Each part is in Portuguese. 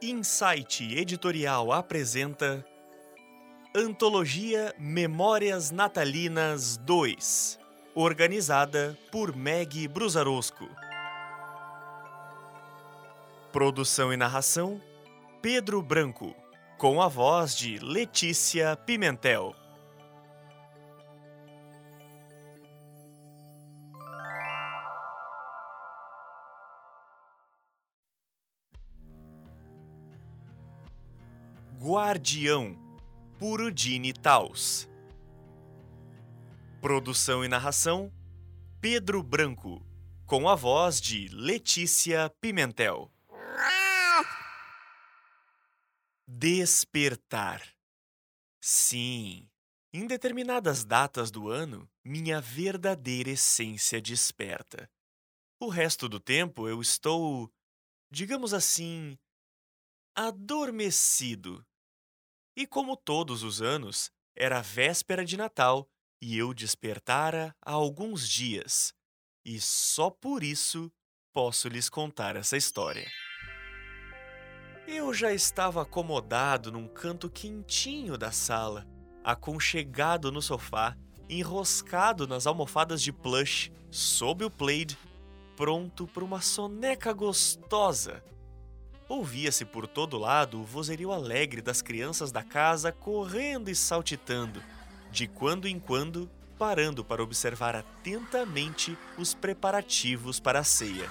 Insight Editorial apresenta Antologia Memórias Natalinas 2, organizada por Meg Brusarosco. Produção e narração: Pedro Branco, com a voz de Letícia Pimentel. Guardião, por Udine Taus. Produção e narração: Pedro Branco, com a voz de Letícia Pimentel. Despertar. Sim, em determinadas datas do ano, minha verdadeira essência desperta. O resto do tempo eu estou, digamos assim, adormecido e como todos os anos, era véspera de Natal e eu despertara há alguns dias. E só por isso posso lhes contar essa história. Eu já estava acomodado num canto quentinho da sala, aconchegado no sofá, enroscado nas almofadas de plush, sob o plaid, pronto para uma soneca gostosa Ouvia-se por todo lado o vozerio alegre das crianças da casa correndo e saltitando, de quando em quando parando para observar atentamente os preparativos para a ceia.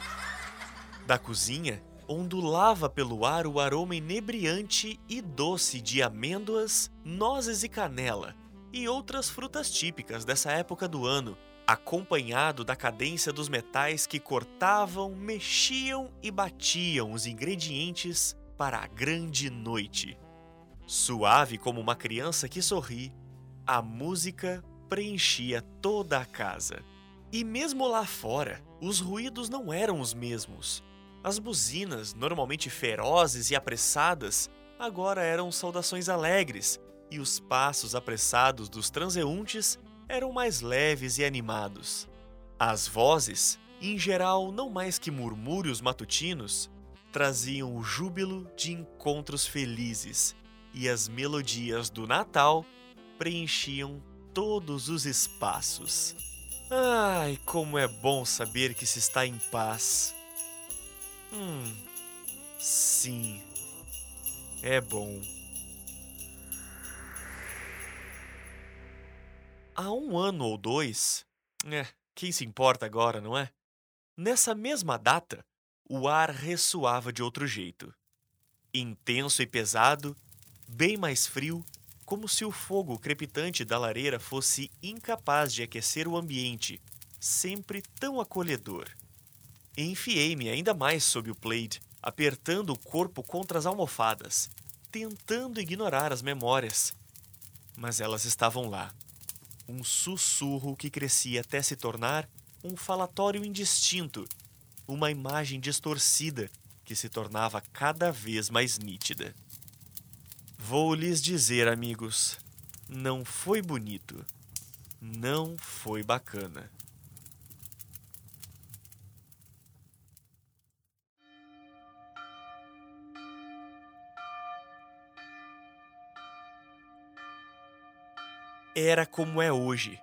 Da cozinha, ondulava pelo ar o aroma inebriante e doce de amêndoas, nozes e canela, e outras frutas típicas dessa época do ano, acompanhado da cadência dos metais que cortavam, mexiam e batiam os ingredientes para a grande noite. Suave como uma criança que sorri, a música preenchia toda a casa. E mesmo lá fora, os ruídos não eram os mesmos. As buzinas, normalmente ferozes e apressadas, agora eram saudações alegres, e os passos apressados dos transeuntes eram mais leves e animados. As vozes, em geral não mais que murmúrios matutinos, traziam o júbilo de encontros felizes e as melodias do Natal preenchiam todos os espaços. Ai, como é bom saber que se está em paz. Hum, sim, é bom. Há um ano ou dois, é, quem se importa agora, não é? Nessa mesma data, o ar ressoava de outro jeito. Intenso e pesado, bem mais frio, como se o fogo crepitante da lareira fosse incapaz de aquecer o ambiente, sempre tão acolhedor. Enfiei-me ainda mais sob o plaid, apertando o corpo contra as almofadas, tentando ignorar as memórias. Mas elas estavam lá um sussurro que crescia até se tornar um falatório indistinto, uma imagem distorcida que se tornava cada vez mais nítida. Vou lhes dizer, amigos, não foi bonito, não foi bacana. Era como é hoje.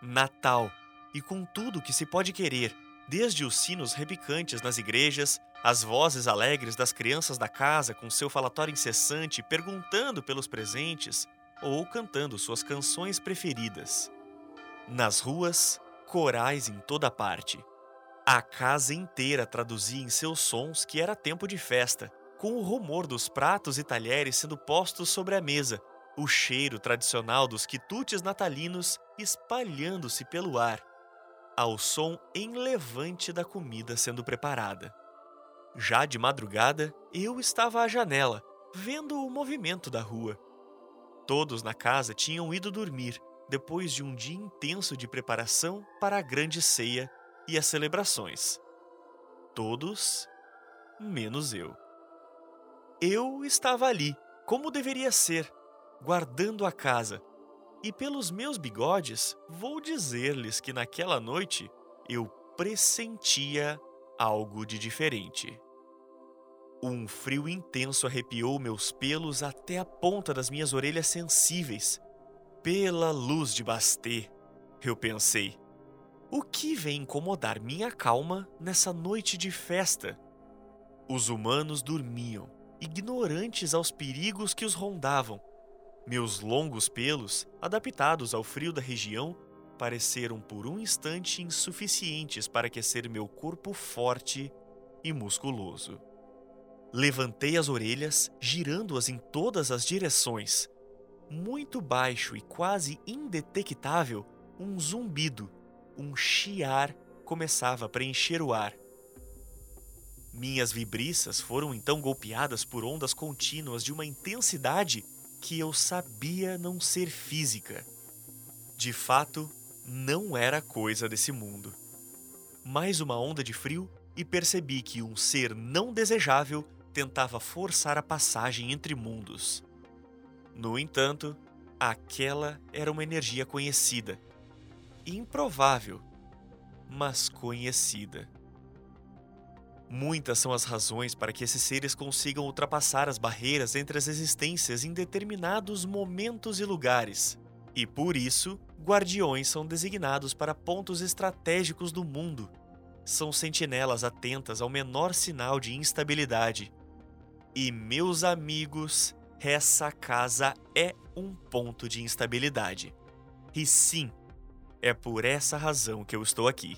Natal, e com tudo que se pode querer, desde os sinos repicantes nas igrejas, as vozes alegres das crianças da casa com seu falatório incessante perguntando pelos presentes ou cantando suas canções preferidas. Nas ruas, corais em toda parte. A casa inteira traduzia em seus sons que era tempo de festa, com o rumor dos pratos e talheres sendo postos sobre a mesa o cheiro tradicional dos quitutes natalinos espalhando-se pelo ar, ao som enlevante da comida sendo preparada. Já de madrugada, eu estava à janela, vendo o movimento da rua. Todos na casa tinham ido dormir depois de um dia intenso de preparação para a grande ceia e as celebrações. Todos, menos eu. Eu estava ali, como deveria ser, guardando a casa. E pelos meus bigodes, vou dizer-lhes que naquela noite eu pressentia algo de diferente. Um frio intenso arrepiou meus pelos até a ponta das minhas orelhas sensíveis. Pela luz de Basté, eu pensei. O que vem incomodar minha calma nessa noite de festa? Os humanos dormiam, ignorantes aos perigos que os rondavam. Meus longos pelos, adaptados ao frio da região, pareceram por um instante insuficientes para aquecer meu corpo forte e musculoso. Levantei as orelhas, girando-as em todas as direções. Muito baixo e quase indetectável, um zumbido, um chiar começava a preencher o ar. Minhas vibriças foram então golpeadas por ondas contínuas de uma intensidade que eu sabia não ser física. De fato, não era coisa desse mundo. Mais uma onda de frio e percebi que um ser não desejável tentava forçar a passagem entre mundos. No entanto, aquela era uma energia conhecida. Improvável, mas conhecida. Muitas são as razões para que esses seres consigam ultrapassar as barreiras entre as existências em determinados momentos e lugares. E por isso, guardiões são designados para pontos estratégicos do mundo. São sentinelas atentas ao menor sinal de instabilidade. E, meus amigos, essa casa é um ponto de instabilidade. E sim, é por essa razão que eu estou aqui.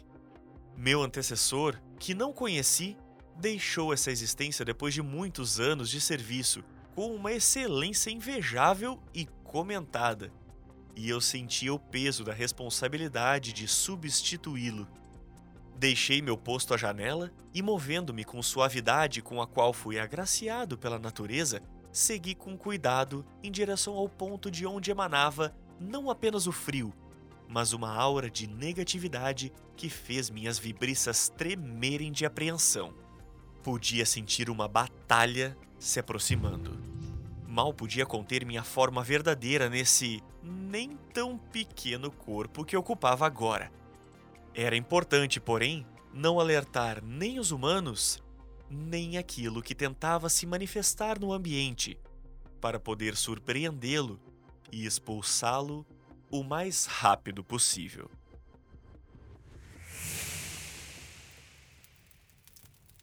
Meu antecessor, que não conheci, deixou essa existência depois de muitos anos de serviço, com uma excelência invejável e comentada. E eu sentia o peso da responsabilidade de substituí-lo. Deixei meu posto à janela e, movendo-me com suavidade com a qual fui agraciado pela natureza, segui com cuidado em direção ao ponto de onde emanava não apenas o frio, mas uma aura de negatividade que fez minhas vibriças tremerem de apreensão. Podia sentir uma batalha se aproximando. Mal podia conter minha forma verdadeira nesse nem tão pequeno corpo que ocupava agora. Era importante, porém, não alertar nem os humanos nem aquilo que tentava se manifestar no ambiente, para poder surpreendê-lo e expulsá-lo o mais rápido possível.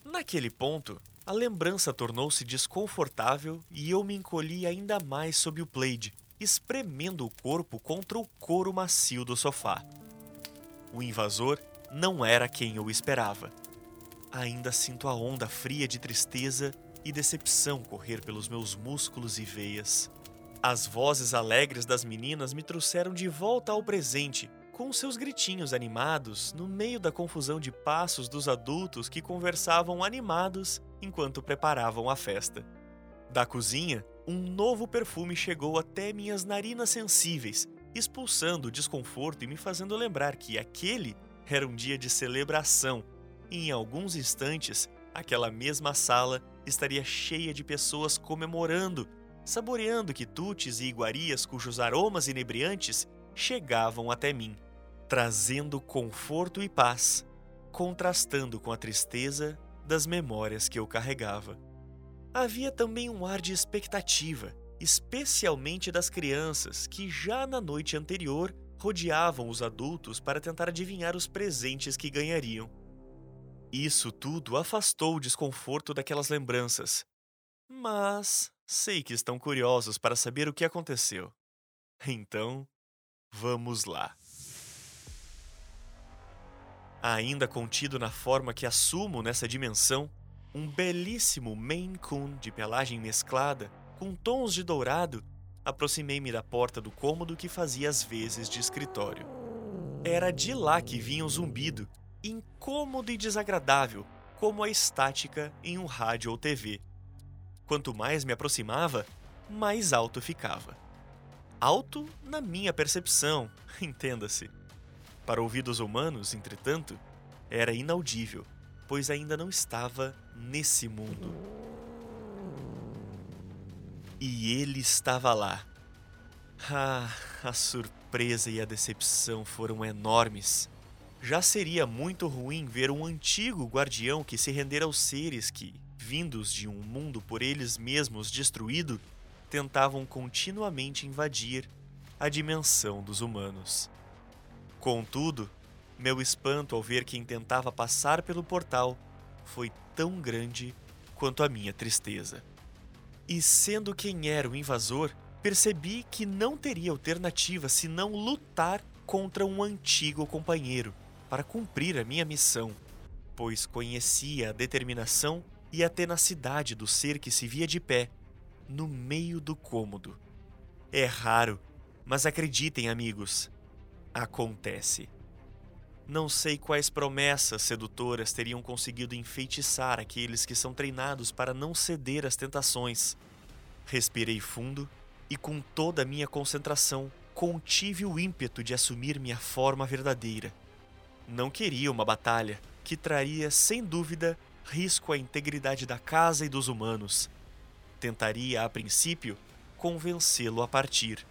Naquele ponto, a lembrança tornou-se desconfortável e eu me encolhi ainda mais sob o plaid, espremendo o corpo contra o couro macio do sofá. O invasor não era quem eu esperava ainda sinto a onda fria de tristeza e decepção correr pelos meus músculos e veias. As vozes alegres das meninas me trouxeram de volta ao presente, com seus gritinhos animados no meio da confusão de passos dos adultos que conversavam animados enquanto preparavam a festa. Da cozinha, um novo perfume chegou até minhas narinas sensíveis, expulsando o desconforto e me fazendo lembrar que aquele era um dia de celebração e em alguns instantes, aquela mesma sala estaria cheia de pessoas comemorando, saboreando quitutes e iguarias cujos aromas inebriantes chegavam até mim, trazendo conforto e paz, contrastando com a tristeza das memórias que eu carregava. Havia também um ar de expectativa, especialmente das crianças que já na noite anterior rodeavam os adultos para tentar adivinhar os presentes que ganhariam. Isso tudo afastou o desconforto daquelas lembranças. Mas sei que estão curiosos para saber o que aconteceu. Então, vamos lá. Ainda contido na forma que assumo nessa dimensão, um belíssimo Maine Coon de pelagem mesclada, com tons de dourado, aproximei-me da porta do cômodo que fazia as vezes de escritório. Era de lá que vinha o zumbido, incômodo e desagradável, como a estática em um rádio ou TV. Quanto mais me aproximava, mais alto ficava. Alto na minha percepção, entenda-se. Para ouvidos humanos, entretanto, era inaudível, pois ainda não estava nesse mundo. E ele estava lá. Ah, a surpresa e a decepção foram enormes. Já seria muito ruim ver um antigo guardião que se render aos seres que, vindos de um mundo por eles mesmos destruído, tentavam continuamente invadir a dimensão dos humanos. Contudo, meu espanto ao ver quem tentava passar pelo portal foi tão grande quanto a minha tristeza. E sendo quem era o invasor, percebi que não teria alternativa senão lutar contra um antigo companheiro para cumprir a minha missão, pois conhecia a determinação e a tenacidade do ser que se via de pé, no meio do cômodo. É raro, mas acreditem, amigos, acontece. Não sei quais promessas sedutoras teriam conseguido enfeitiçar aqueles que são treinados para não ceder às tentações. Respirei fundo e, com toda a minha concentração, contive o ímpeto de assumir minha forma verdadeira. Não queria uma batalha que traria, sem dúvida, risco à integridade da casa e dos humanos. Tentaria, a princípio, convencê-lo a partir.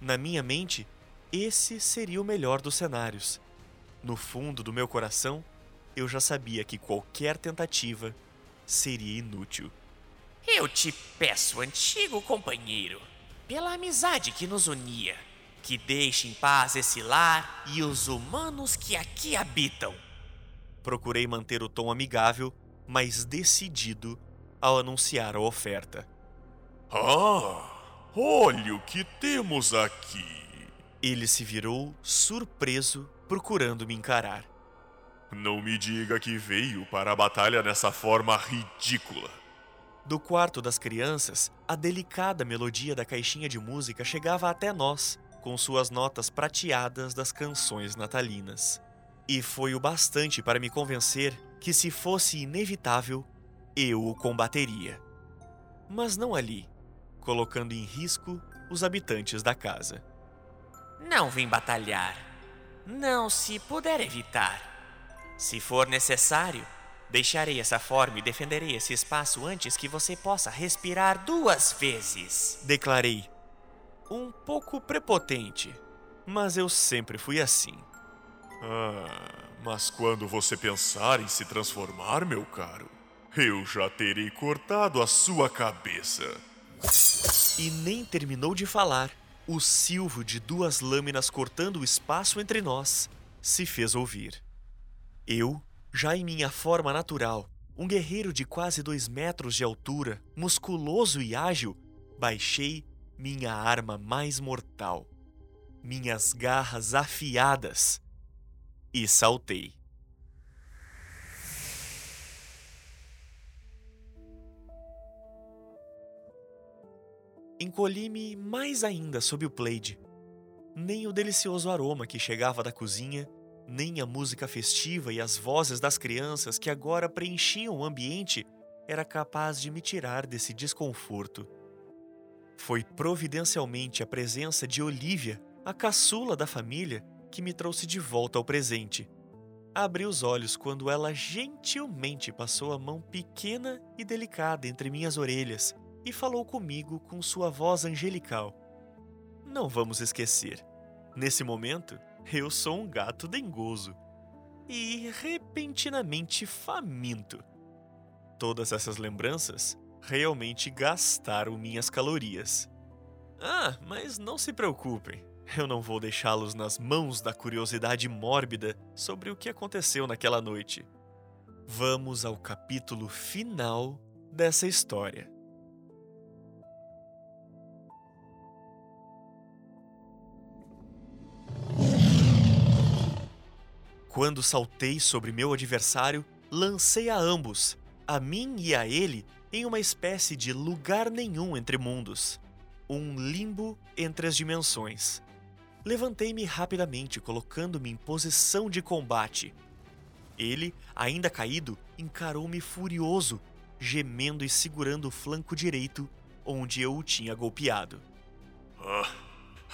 Na minha mente, esse seria o melhor dos cenários no fundo do meu coração, eu já sabia que qualquer tentativa seria inútil. Eu te peço, antigo companheiro, pela amizade que nos unia, que deixe em paz esse lar e os humanos que aqui habitam. Procurei manter o tom amigável, mas decidido ao anunciar a oferta. Ah, olha o que temos aqui. Ele se virou surpreso procurando me encarar. Não me diga que veio para a batalha nessa forma ridícula. Do quarto das crianças, a delicada melodia da caixinha de música chegava até nós, com suas notas prateadas das canções natalinas. E foi o bastante para me convencer que, se fosse inevitável, eu o combateria. Mas não ali, colocando em risco os habitantes da casa. Não vim batalhar, não se puder evitar. Se for necessário, deixarei essa forma e defenderei esse espaço antes que você possa respirar duas vezes. Declarei. Um pouco prepotente, mas eu sempre fui assim. Ah, mas quando você pensar em se transformar, meu caro, eu já terei cortado a sua cabeça. E nem terminou de falar o silvo de duas lâminas cortando o espaço entre nós se fez ouvir. Eu, já em minha forma natural, um guerreiro de quase dois metros de altura, musculoso e ágil, baixei minha arma mais mortal, minhas garras afiadas, e saltei. Encolhi-me mais ainda sob o plaid. Nem o delicioso aroma que chegava da cozinha, nem a música festiva e as vozes das crianças que agora preenchiam o ambiente era capaz de me tirar desse desconforto. Foi providencialmente a presença de Olivia, a caçula da família, que me trouxe de volta ao presente. Abri os olhos quando ela gentilmente passou a mão pequena e delicada entre minhas orelhas e falou comigo com sua voz angelical. Não vamos esquecer, nesse momento eu sou um gato dengoso e repentinamente faminto. Todas essas lembranças realmente gastaram minhas calorias. Ah, mas não se preocupem, eu não vou deixá-los nas mãos da curiosidade mórbida sobre o que aconteceu naquela noite. Vamos ao capítulo final dessa história. Quando saltei sobre meu adversário, lancei a ambos, a mim e a ele, em uma espécie de lugar nenhum entre mundos. Um limbo entre as dimensões. Levantei-me rapidamente, colocando-me em posição de combate. Ele, ainda caído, encarou-me furioso, gemendo e segurando o flanco direito, onde eu o tinha golpeado. Ah,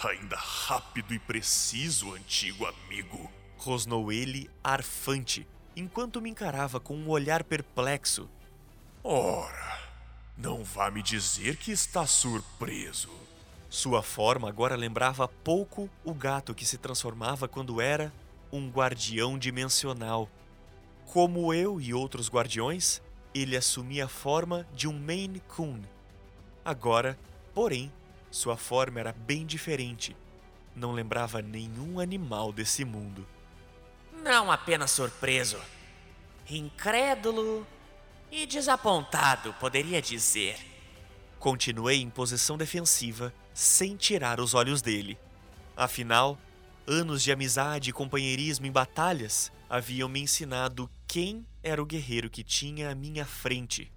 ainda rápido e preciso, antigo amigo rosnou ele, arfante, enquanto me encarava com um olhar perplexo. Ora, não vá me dizer que está surpreso. Sua forma agora lembrava pouco o gato que se transformava quando era um guardião dimensional. Como eu e outros guardiões, ele assumia a forma de um Maine Coon. Agora, porém, sua forma era bem diferente. Não lembrava nenhum animal desse mundo. Não apenas surpreso, incrédulo e desapontado, poderia dizer. Continuei em posição defensiva, sem tirar os olhos dele. Afinal, anos de amizade e companheirismo em batalhas haviam me ensinado quem era o guerreiro que tinha à minha frente.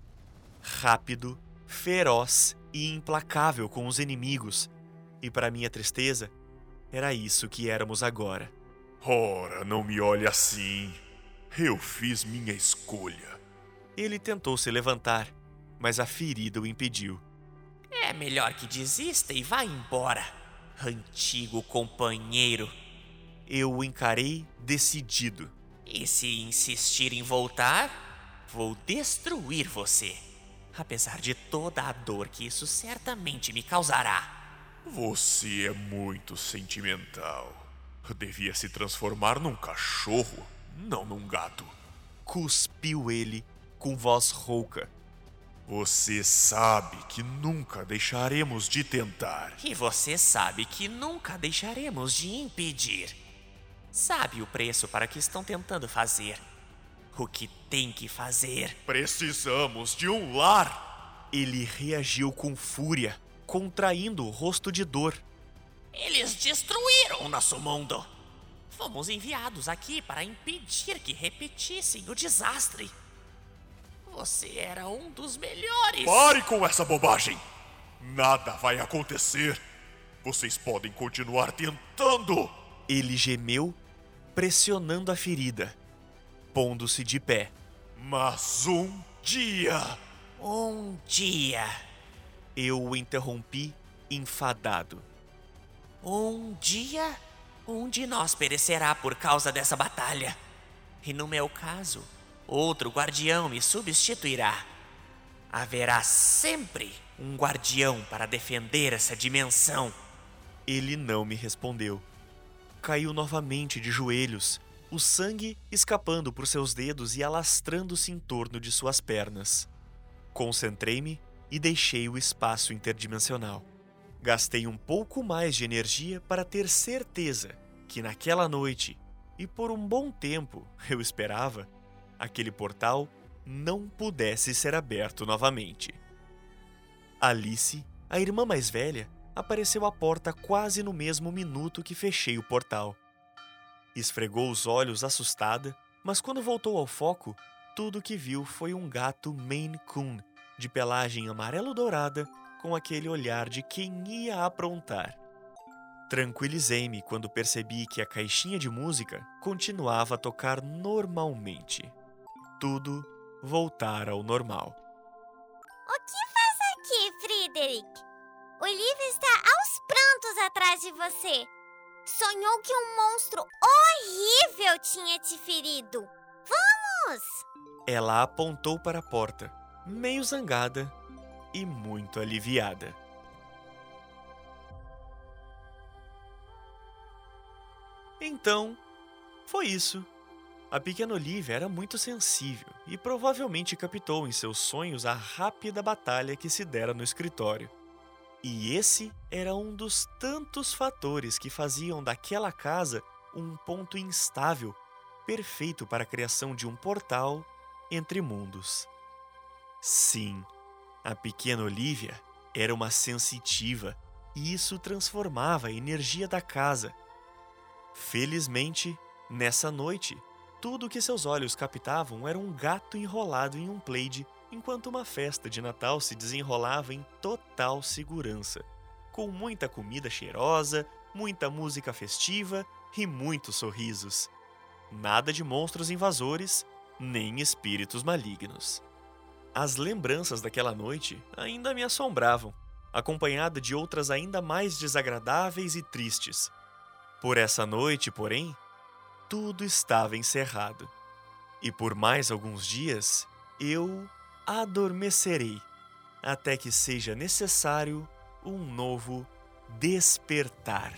Rápido, feroz e implacável com os inimigos. E para minha tristeza, era isso que éramos agora. Ora, não me olhe assim. Eu fiz minha escolha. Ele tentou se levantar, mas a ferida o impediu. É melhor que desista e vá embora, antigo companheiro. Eu o encarei decidido. E se insistir em voltar, vou destruir você. Apesar de toda a dor que isso certamente me causará. Você é muito sentimental. Devia se transformar num cachorro, não num gato. Cuspiu ele com voz rouca. Você sabe que nunca deixaremos de tentar. E você sabe que nunca deixaremos de impedir. Sabe o preço para que estão tentando fazer. O que tem que fazer. Precisamos de um lar. Ele reagiu com fúria, contraindo o rosto de dor. Eles destruíram o nosso mundo. Fomos enviados aqui para impedir que repetissem o desastre. Você era um dos melhores. Pare com essa bobagem. Nada vai acontecer. Vocês podem continuar tentando. Ele gemeu, pressionando a ferida, pondo-se de pé. Mas um dia. Um dia. Eu o interrompi, enfadado. Um dia, um de nós perecerá por causa dessa batalha. E no meu caso, outro guardião me substituirá. Haverá sempre um guardião para defender essa dimensão. Ele não me respondeu. Caiu novamente de joelhos, o sangue escapando por seus dedos e alastrando-se em torno de suas pernas. Concentrei-me e deixei o espaço interdimensional. Gastei um pouco mais de energia para ter certeza que naquela noite, e por um bom tempo eu esperava, aquele portal não pudesse ser aberto novamente. Alice, a irmã mais velha, apareceu à porta quase no mesmo minuto que fechei o portal. Esfregou os olhos assustada, mas quando voltou ao foco, tudo que viu foi um gato Maine Coon, de pelagem amarelo-dourada com aquele olhar de quem ia aprontar. Tranquilizei-me quando percebi que a caixinha de música continuava a tocar normalmente. Tudo voltara ao normal. O que faz aqui, Frederick? Olivia está aos prantos atrás de você. Sonhou que um monstro horrível tinha te ferido. Vamos! Ela apontou para a porta, meio zangada e muito aliviada. Então, foi isso. A pequena Olivia era muito sensível e provavelmente captou em seus sonhos a rápida batalha que se dera no escritório. E esse era um dos tantos fatores que faziam daquela casa um ponto instável, perfeito para a criação de um portal entre mundos. Sim, a pequena Olivia era uma sensitiva e isso transformava a energia da casa. Felizmente, nessa noite, tudo que seus olhos captavam era um gato enrolado em um plaid, enquanto uma festa de Natal se desenrolava em total segurança, com muita comida cheirosa, muita música festiva e muitos sorrisos. Nada de monstros invasores, nem espíritos malignos. As lembranças daquela noite ainda me assombravam, acompanhada de outras ainda mais desagradáveis e tristes. Por essa noite, porém, tudo estava encerrado. E por mais alguns dias eu adormecerei, até que seja necessário um novo despertar.